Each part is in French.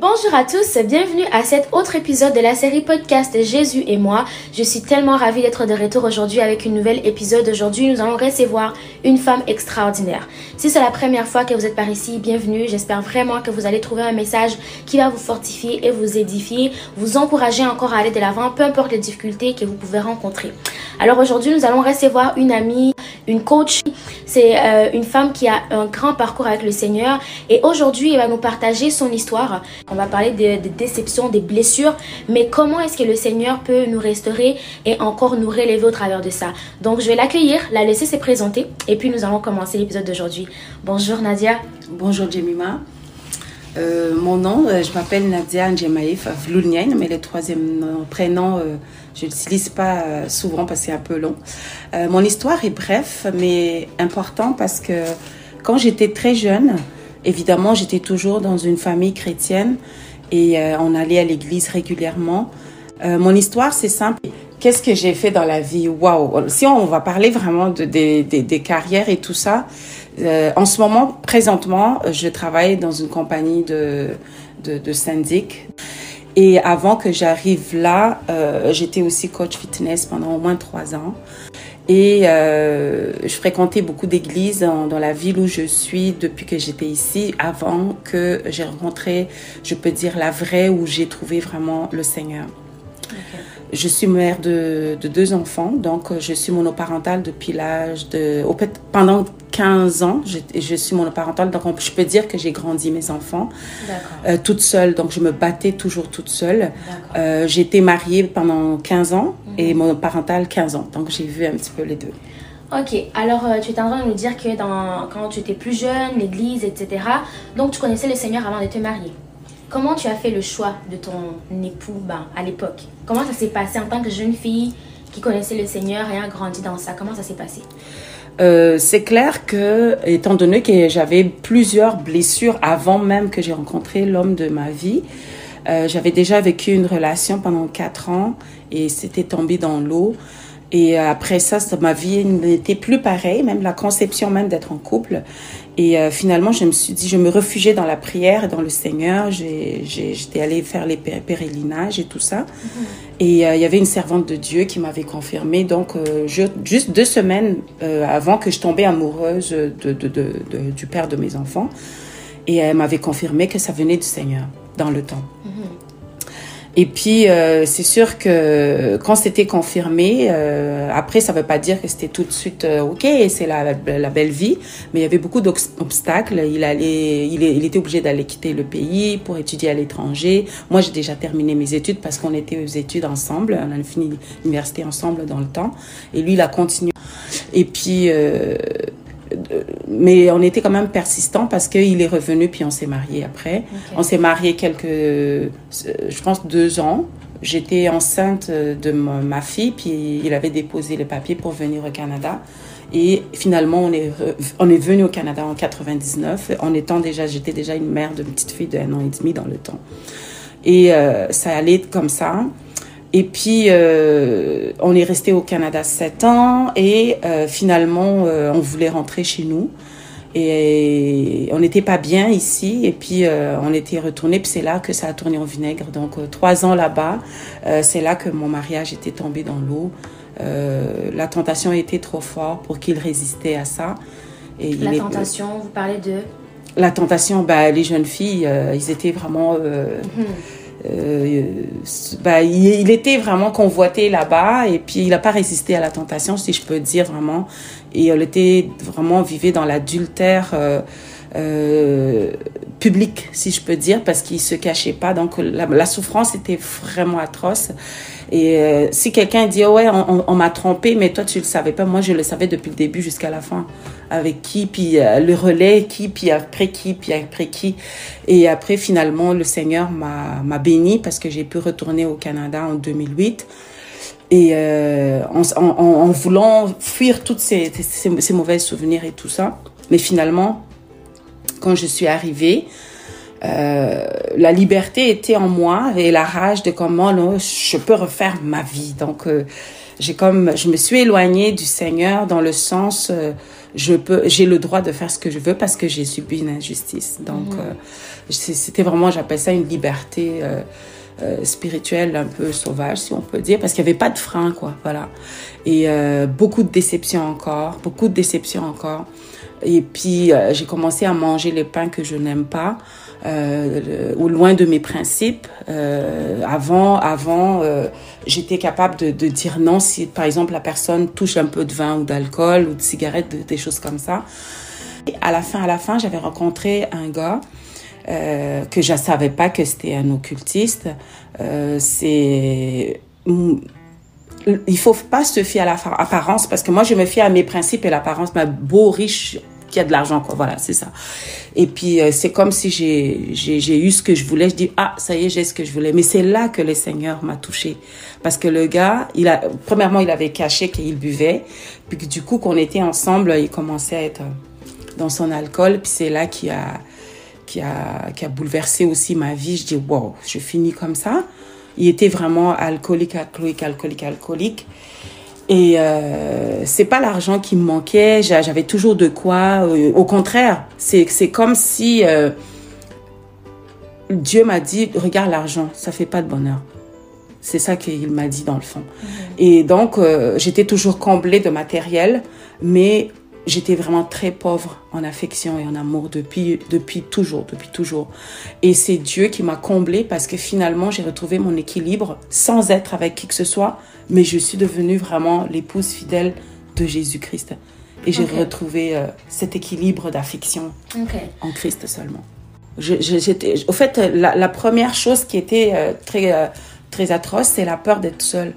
Bonjour à tous, bienvenue à cet autre épisode de la série podcast Jésus et moi. Je suis tellement ravie d'être de retour aujourd'hui avec une nouvelle épisode. Aujourd'hui, nous allons recevoir une femme extraordinaire. Si c'est la première fois que vous êtes par ici, bienvenue. J'espère vraiment que vous allez trouver un message qui va vous fortifier et vous édifier, vous encourager encore à aller de l'avant, peu importe les difficultés que vous pouvez rencontrer. Alors aujourd'hui, nous allons recevoir une amie, une coach. C'est euh, une femme qui a un grand parcours avec le Seigneur et aujourd'hui, elle va nous partager son histoire. On va parler des déceptions, des blessures, mais comment est-ce que le Seigneur peut nous restaurer et encore nous relever au travers de ça? Donc je vais l'accueillir, la laisser se présenter et puis nous allons commencer l'épisode d'aujourd'hui. Bonjour Nadia. Bonjour Jemima. Euh, mon nom, euh, je m'appelle Nadia Vlounienne, mais le troisième prénom, je ne l'utilise pas souvent parce que c'est un peu long. mon histoire est bref, mais important parce que quand j'étais très jeune, Évidemment, j'étais toujours dans une famille chrétienne et euh, on allait à l'église régulièrement. Euh, mon histoire, c'est simple. Qu'est-ce que j'ai fait dans la vie? Waouh Si on va parler vraiment de, des carrières et tout ça, euh, en ce moment, présentement, je travaille dans une compagnie de syndic. Et avant que j'arrive là, j'étais aussi coach fitness pendant au moins trois ans. Et euh, je fréquentais beaucoup d'églises dans, la ville où je suis depuis que j'étais ici, avant que j'ai rencontré, je peux dire, la vraie, où j'ai trouvé vraiment le Seigneur. Je suis mère de, deux enfants, donc je suis monoparentale depuis l'âge de... Pendant 15 ans, je, je, suis monoparentale, donc je peux dire que j'ai grandi mes enfants euh, toute seule, donc je me battais toujours toute seule. Euh, été mariée pendant 15 ans et mhm. monoparentale 15 ans, donc j'ai vu un petit peu les deux. Ok, alors euh, tu es en train de nous dire que dans, quand tu étais plus jeune, l'église, etc., donc tu connaissais le Seigneur avant de te marier. Comment tu as fait le choix de ton époux ben, à l'époque? Comment ça s'est passé en tant que jeune fille qui connaissait le Seigneur et a grandi dans ça? Comment ça s'est passé? Euh, c'est clair que, étant donné que j'avais plusieurs blessures avant même que j'ai rencontré l'homme de ma vie, euh, j'avais déjà vécu une relation pendant quatre ans et c'était tombé dans l'eau. Et après ça, ma vie n'était plus pareille, même la conception même d'être en couple. Et euh, finalement, je me suis dit, je me réfugiais dans la prière et dans le Seigneur. J'étais allée faire les pèlerinages et tout ça. Mm-hmm. Et euh, il y avait une servante de Dieu qui m'avait confirmé. Donc, euh, juste deux semaines avant que je tombais amoureuse de, de, de, du père de mes enfants. Et elle m'avait confirmé que ça venait du Seigneur dans le temps. Mm-hmm. Et puis, euh, c'est sûr que quand c'était confirmé, euh, après, ça ne veut pas dire que c'était tout de suite euh, OK, c'est la, la, belle vie, mais il y avait beaucoup d'obstacles. Il, allait, il, était obligé d'aller quitter le pays pour étudier à l'étranger. Moi, j'ai déjà terminé mes études parce qu'on était aux études ensemble. On a fini l'université ensemble dans le temps. Et lui, il a continué. Et puis, euh, mais on était quand même persistant parce qu'il est revenu puis on s'est marié après. On s'est marié quelques, euh, je pense deux ans. J'étais enceinte de ma fille puis il avait déposé les papiers pour venir au Canada. Et finalement, on est, on est venu au Canada en 99, en étant déjà, j'étais déjà une mère de petite fille d'un an et demi dans le temps. Et euh, ça allait comme ça. Et puis, euh, on est resté au Canada sept ans et euh, finalement, euh, on voulait rentrer chez nous. Et on n'était pas bien ici et puis on était retourné puis c'est là que ça a tourné en vinaigre. Donc trois ans là-bas, c'est là que mon mariage était tombé dans l'eau. la tentation était trop forte pour qu'il résistait à ça. Et la tentation, vous parlez de La tentation, bah, les jeunes filles, ils étaient vraiment... Mhm. Euh, bah, il, était vraiment convoité là-bas et puis il n'a pas résisté à la tentation, si je peux dire vraiment. Et il était vraiment vivait dans l'adultère euh, euh, public, si je peux dire, parce qu'il se cachait pas. Donc la, la souffrance était vraiment atroce. Et euh, si quelqu'un dit oh ouais, on, on m'a trompé, mais toi tu le savais pas, moi je le savais depuis le début jusqu'à la fin. Avec qui, puis euh, le relais, qui, puis après qui, puis après qui. Et après finalement le Seigneur m'a béni parce que j'ai pu retourner au Canada en 2008. Et euh, en, voulant fuir toutes ces, ces, mauvais souvenirs et tout ça. Mais finalement, quand je suis arrivée, euh, la liberté était en moi et la rage de comment là, je peux refaire ma vie. Donc, j'ai comme, je me suis éloignée du Seigneur dans le sens, je peux, j'ai le droit de faire ce que je veux parce que j'ai subi une injustice. Donc, euh, c'était vraiment, j'appelle ça une liberté euh, euh, spirituelle un peu sauvage, si on peut dire, parce qu'il n'y avait pas de frein, quoi. Voilà. Et euh, beaucoup de déceptions encore, beaucoup de déceptions encore. Et puis, euh, j'ai commencé à manger les pains que je n'aime pas, euh, ou loin de mes principes. Euh, avant, avant euh, j'étais capable de, de dire non si, par exemple, la personne touche un peu de vin ou d'alcool ou de cigarette, de- des choses comme ça. Et à la fin, à la fin, j'avais rencontré un gars euh, que je savais pas que c'était un occultiste. Euh, c'est il faut pas se fier à l'apparence parce que moi je me fie à mes principes et l'apparence mais beau riche qui a de l'argent quoi. Voilà c'est ça. Et puis euh, c'est comme si j'ai eu ce que je voulais. Je dis ah ça y est j'ai ce que je voulais. Mais c'est là que le Seigneur m'a touché parce que le gars il a premièrement il avait caché qu'il buvait. Puis du coup qu'on était ensemble il commençait à être dans son alcool. Puis c'est là qu'il a qui a, qui a bouleversé aussi ma vie. Je dis, wow, je finis comme ça. Il était vraiment alcoolique, alcoolique, alcoolique, alcoolique. Et euh, c'est pas l'argent qui me manquait, j'a- j'avais toujours de quoi. euh, au contraire, c'est comme si euh, Dieu m'a dit, regarde l'argent, ça fait pas de bonheur. C'est ça qu'il m'a dit dans le fond. Et donc, euh, j'étais toujours comblée de matériel, mais j'étais vraiment très pauvre en affection et en amour depuis, depuis toujours, depuis toujours. Et c'est Dieu qui m'a comblée parce que finalement, j'ai retrouvé mon équilibre sans être avec qui que ce soit, mais je suis devenue vraiment l'épouse fidèle de Jésus-Christ. Et j'ai retrouvé euh, cet équilibre d'affection en Christ seulement. Je, je- j'étais, au fait, la, la première chose qui était euh, très, euh, très atroce, c'est la peur d'être seule.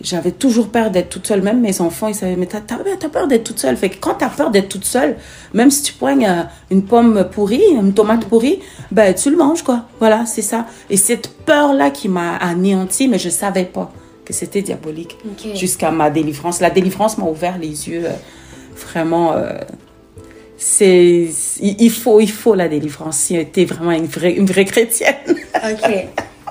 J'avais toujours peur d'être toute seule. Même mes enfants, ils savaient, mais t'as, peur d'être toute seule. Fait que quand t'as peur d'être toute seule, même si tu poignes euh, une pomme pourrie, une tomate pourrie, ben, tu le manges, quoi. Voilà, c'est ça. Et cette peur-là qui m'a anéanti, mais je savais pas que c'était diabolique. Jusqu'à ma délivrance. La délivrance m'a ouvert les yeux. euh, vraiment, euh, c'est, il faut, il faut la délivrance. Si t'es vraiment une vraie, une vraie chrétienne. Ok.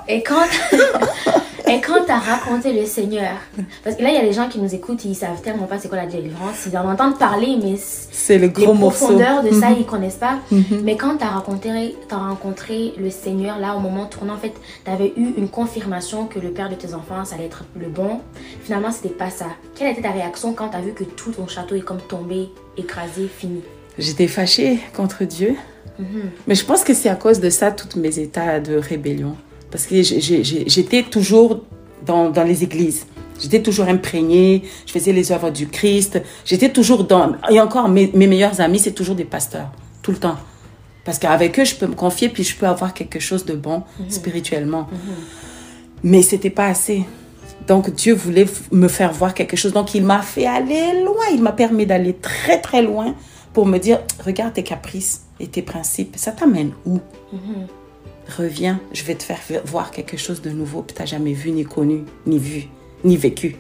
Et quand, quand t'as raconté le Seigneur, parce que là, il y a des gens qui nous écoutent, ils savent tellement pas c'est quoi la délivrance, ils en entendent parler, mais C'est le les gros morceau. profondeurs de ça, Mhm. ils connaissent pas. Mais quand t'as rencontré, t'as rencontré le Seigneur, là, au moment tournant, en fait, t'avais eu une confirmation que le père de tes enfants, ça allait être le bon. Finalement, c'était pas ça. Quelle était ta réaction quand t'as vu que tout ton château est comme tombé, écrasé, fini? J'étais fâchée contre Dieu. Mais je pense que c'est à cause de ça, tous mes états de rébellion. Parce que j'étais toujours dans, dans les églises. J'étais toujours imprégnée, je faisais les œuvres du Christ. J'étais toujours dans... Et encore, mes, mes meilleurs amis, c'est toujours des pasteurs, tout le temps. Parce qu'avec eux, je peux me confier, puis je peux avoir quelque chose de bon spirituellement. Mais c'était pas assez. Donc Dieu voulait me faire voir quelque chose. Donc il m'a fait aller loin. Il m'a permis d'aller très très loin pour me dire, regarde tes caprices et tes principes. Ça t'amène où? Reviens, je vais te faire voir quelque chose de nouveau que tu n'as jamais vu, ni connu, ni vu, ni vécu.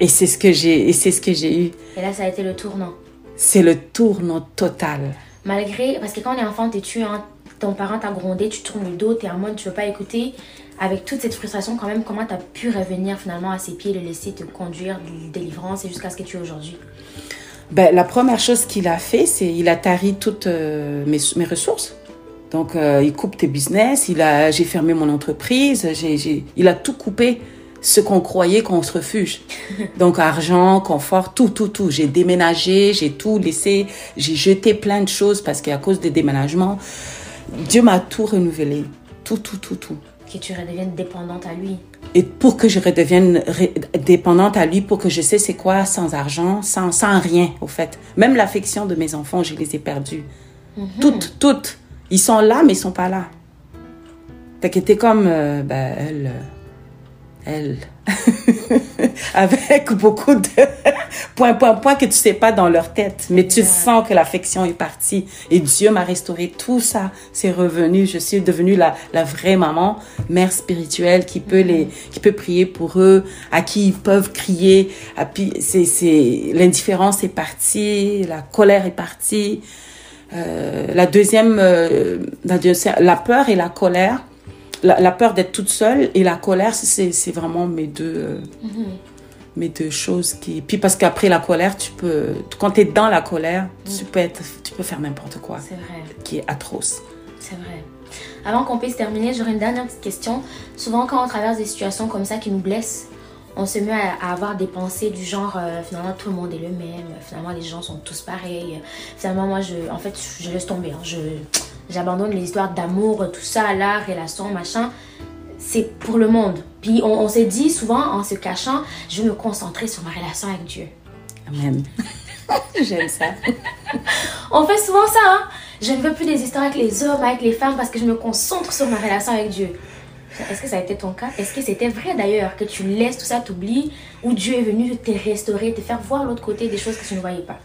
Et c'est ce que j'ai, et c'est ce que j'ai eu. Et là, ça a été le tournant. C'est le tournant total. Malgré, parce que quand on est enfant, t'es tu, hein, ton parent t'a grondé, tu tournes le dos, t'es en mode tu veux pas écouter. Avec toute cette frustration, quand même, comment t'as pu revenir finalement à ses pieds, le laisser te conduire de délivrance et jusqu'à ce que tu es aujourd'hui? Ben, la première chose qu'il a fait, c'est il a tari toutes euh, mes, mes ressources. Donc, euh, il coupe tes business, il a, j'ai fermé mon entreprise, j'ai, j'ai, il a tout coupé, ce qu'on croyait qu'on se refuge. Donc, argent, confort, tout, tout, tout. J'ai déménagé, j'ai tout laissé, j'ai jeté plein de choses parce qu'à cause des déménagements, Dieu m'a tout renouvelé. Tout, tout, tout, tout. Que tu redeviennes dépendante à lui. Et pour que je redevienne dépendante à lui, pour que je sais c'est quoi sans argent, sans, sans rien, au fait. Même l'affection de mes enfants, je les ai perdus. Toutes, toutes. Ils sont là, mais ils sont pas là. Fait que t'es comme, euh, ben, elle, euh, elle, avec beaucoup de points, points, points que tu sais pas dans leur tête, mais tu sens que l'affection est partie. Et Dieu m'a restauré tout ça. C'est revenu. Je suis devenue la, la vraie maman, mère spirituelle qui peut les, qui peut prier pour eux, à qui ils peuvent crier. Puis c'est, c'est, l'indifférence est partie, la colère est partie. Euh, la deuxième, euh, la, peur et la colère, la, la peur d'être toute seule et la colère, c'est, vraiment mes deux, euh, mais de choses qui. Puis parce qu'après la colère, tu peux. Quand tu es dans la colère, tu, peux être, tu peux faire n'importe quoi. C'est vrai. Qui est atroce. C'est vrai. Avant qu'on puisse terminer, j'aurais une dernière petite question. Souvent, quand on traverse des situations comme ça qui nous blessent, on se met à, avoir des pensées du genre euh, finalement tout le monde est le même, finalement les gens sont tous pareils. Finalement, moi, je, en fait, je laisse tomber. hein. Je, j'abandonne les histoires d'amour, tout ça, la relation, machin. C'est pour le monde. Puis on, on s'est dit souvent en se cachant, je vais me concentrer sur ma relation avec Dieu. Amen. J'aime ça. On fait souvent ça, hein. Je ne veux plus des histoires avec les hommes, avec les femmes, parce que je me concentre sur ma relation avec Dieu. Est-ce que ça a été ton cas? Est-ce que c'était vrai d'ailleurs que tu laisses tout ça, t'oublies, ou Dieu est venu te restaurer, te faire voir l'autre côté des choses que tu ne voyais pas?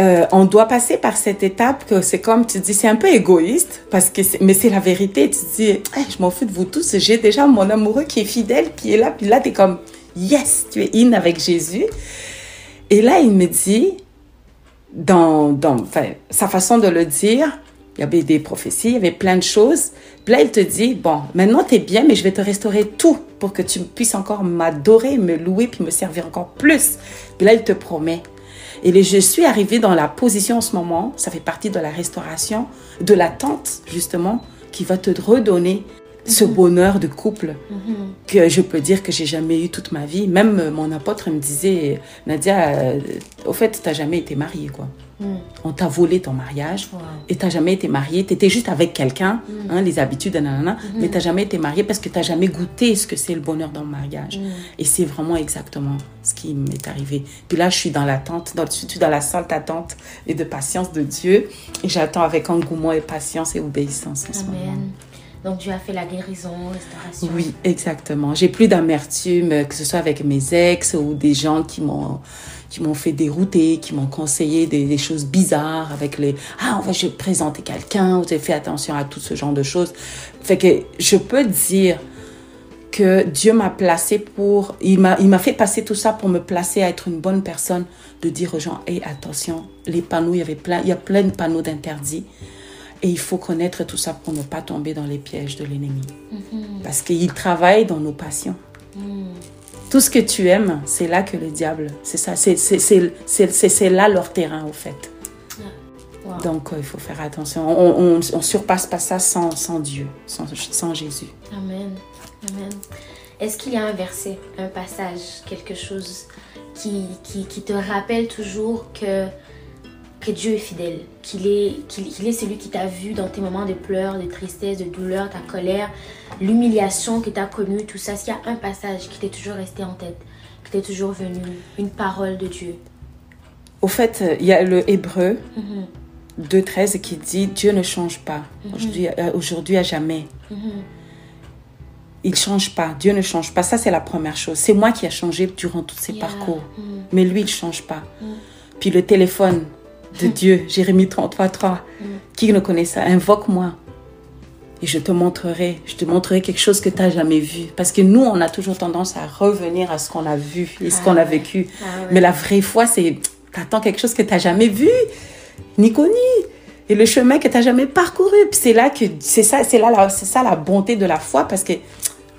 Euh, on doit passer par cette étape que c'est comme tu dis, c'est un peu égoïste, parce que mais c'est la vérité. Tu dis, Hey, je m'en fous de vous tous, j'ai déjà mon amoureux qui est fidèle, qui est là, puis là, tu es comme, yes, tu es in avec Jésus. Et là, il me dit, dans, dans sa façon de le dire, il y avait des prophéties, il y avait plein de choses. Puis là, il te dit, bon, maintenant tu es bien, mais je vais te restaurer tout pour que tu puisses encore m'adorer, me louer, puis me servir encore plus. Puis là, il te promet. Et je suis arrivée dans la position en ce moment, ça fait partie de la restauration, de l'attente, justement, qui va te redonner ce bonheur de couple que je peux dire que j'ai jamais eu toute ma vie. Même euh, mon apôtre me disait, Nadia, euh, au fait, tu n'as jamais été mariée, quoi. On t'a volé ton mariage Wow. et tu n'as jamais été mariée. Tu étais juste avec quelqu'un, hein, les habitudes, nanana, mais tu n'as jamais été mariée parce que tu n'as jamais goûté ce que c'est le bonheur dans le mariage. Et c'est vraiment exactement ce qui m'est arrivé. Puis là, je suis dans l'attente, dans, je suis dans la salle d'attente et de patience de Dieu. Et j'attends avec engouement et patience et obéissance en ce moment. Amen. Donc Dieu a fait la guérison, restauration. Oui, exactement. J'ai plus d'amertume, euh, que ce soit avec mes ex ou des gens qui m'ont qui m'ont fait dérouter, qui m'ont conseillé des, des choses bizarres avec les ah on va je vais te présenter quelqu'un, vous avez fait attention à tout ce genre de choses. Fait que je peux dire que Dieu m'a placé pour il m'a il m'a fait passer tout ça pour me placer à être une bonne personne, de dire aux gens hey attention, les panneaux il y avait plein il y a plein de panneaux d'interdits. Et il faut connaître tout ça pour ne pas tomber dans les pièges de l'ennemi. Parce qu'il travaille dans nos passions. Tout ce que tu aimes, c'est là que le diable, c'est ça, c'est là leur terrain au fait. Wow. Donc euh, il faut faire attention. On, on surpasse pas ça sans, sans Dieu, sans, sans Jésus. Amen. Amen. Est-ce qu'il y a un verset, un passage, quelque chose qui, qui, qui te rappelle toujours que, que Dieu est fidèle, qu'il est, qu'il est celui qui t'a vu dans tes moments de pleurs, de tristesse, de douleur, ta colère, l'humiliation que tu as connue, tout ça. S'il y a un passage qui t'est toujours resté en tête, qui t'est toujours venu, une parole de Dieu. Au fait, il y a le Hébreu 2.13 qui dit Dieu ne change pas, aujourd'hui, euh, aujourd'hui à jamais. Il change pas, Dieu ne change pas. Ça, c'est la première chose. C'est moi qui a changé durant tous ces Yeah. parcours. Mais lui, il change pas. Puis le téléphone de Dieu, Jérémie 33.3, qui ne connaît ça, invoque-moi. Et je te montrerai, je te montrerai quelque chose que tu n'as jamais vu. Parce que nous, on a toujours tendance à revenir à ce qu'on a vu et ce Ah qu'on a ouais. vécu. Ah ouais. Mais la vraie foi, c'est, t'attends quelque chose que tu n'as jamais vu, ni connu. Et le chemin que tu n'as jamais parcouru. C'est là que, c'est ça, c'est là, c'est ça la bonté de la foi parce que,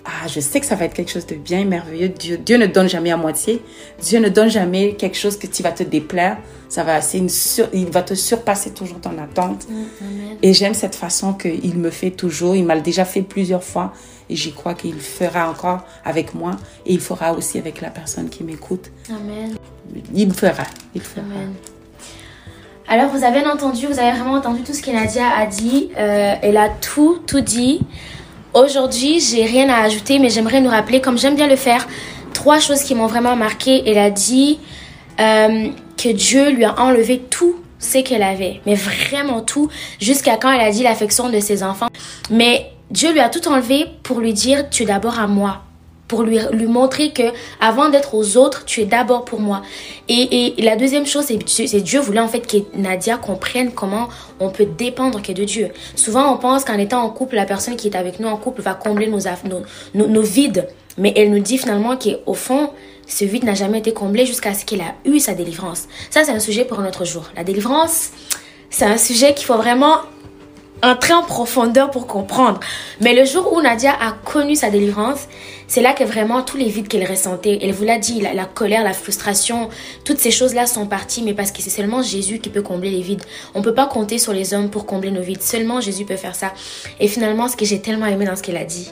ah, je sais que ça va être quelque chose de bien merveilleux. Dieu, Dieu ne donne jamais à moitié. Dieu ne donne jamais quelque chose que tu vas te déplaire. Ça va, c'est une sur- il va te surpasser toujours ton attente. Amen. Et j'aime cette façon qu'il me fait toujours. Il m'a déjà fait plusieurs fois. Et j'y crois qu'il fera encore avec moi. Et il fera aussi avec la personne qui m'écoute. Amen. Il le fera. Il fera. Amen. Alors, vous avez entendu, vous avez vraiment entendu tout ce que Nadia a dit. Euh, elle a tout, tout dit. Aujourd'hui, j'ai rien à ajouter, mais j'aimerais nous rappeler, comme j'aime bien le faire, trois choses qui m'ont vraiment marqué. Elle a dit euh, que Dieu lui a enlevé tout ce qu'elle avait, mais vraiment tout, jusqu'à quand elle a dit l'affection de ses enfants. Mais Dieu lui a tout enlevé pour lui dire, tu d'abord à moi pour lui, lui montrer que avant d'être aux autres, tu es d'abord pour moi. Et, et la deuxième chose, c'est Dieu- voulait en fait que Nadia comprenne comment on peut dépendre que de Dieu. Souvent, on pense qu'en étant en couple, la personne qui est avec nous en couple va combler nos, nos, nos, vides. Mais elle nous dit finalement qu'au fond, ce vide n'a jamais été comblé jusqu'à ce qu'elle a eu sa délivrance. Ça, c'est un sujet pour un autre jour. La délivrance, c'est un sujet qu'il faut vraiment entrer en profondeur pour comprendre. Mais le jour où Nadia a connu sa délivrance, c'est là que vraiment tous les vides qu'elle ressentait, elle vous l'a dit, la, colère, la frustration, toutes ces choses-là sont parties, mais parce que c'est seulement Jésus qui peut combler les vides. On peut pas compter sur les hommes pour combler nos vides. Seulement Jésus peut faire ça. Et finalement, ce que j'ai tellement aimé dans ce qu'elle a dit,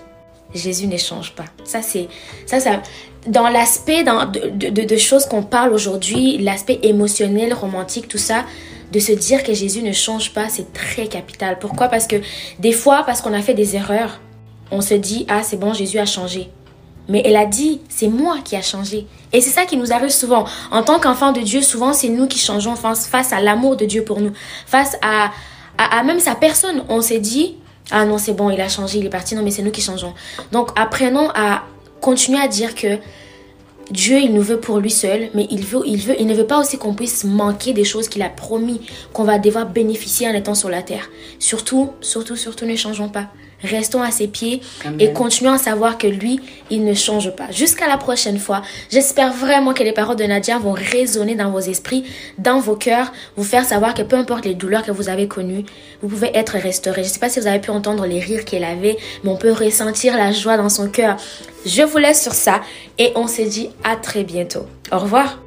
Jésus n'échange pas. Ça, c'est, ça, ça, dans l'aspect de, de, choses qu'on parle aujourd'hui, l'aspect émotionnel, romantique, tout ça, de se dire que Jésus ne change pas, c'est très capital. Pourquoi? Parce que des fois, parce qu'on a fait des erreurs, on se dit, ah, c'est bon, Jésus a changé. Mais elle a dit, c'est moi qui a changé. Et c'est ça qui nous arrive souvent. En tant qu'enfant de Dieu, souvent, c'est nous qui changeons face, à l'amour de Dieu pour nous. Face à, à, à même sa personne. On s'est dit, ah non, c'est bon, il a changé, il est parti. Non, mais c'est nous qui changeons. Donc, apprenons à continuer à dire que Dieu, il nous veut pour lui seul, mais il veut, il veut, il ne veut pas aussi qu'on puisse manquer des choses qu'il a promis qu'on va devoir bénéficier en étant sur la terre. Surtout, surtout, surtout, ne changeons pas. Restons à ses pieds Amen. et continuons à savoir que lui, il ne change pas. Jusqu'à la prochaine fois, j'espère vraiment que les paroles de Nadia vont résonner dans vos esprits, dans vos cœurs, vous faire savoir que peu importe les douleurs que vous avez connues, vous pouvez être restauré. Je ne sais pas si vous avez pu entendre les rires qu'elle avait, mais on peut ressentir la joie dans son cœur. Je vous laisse sur ça et on se dit à très bientôt. Au revoir.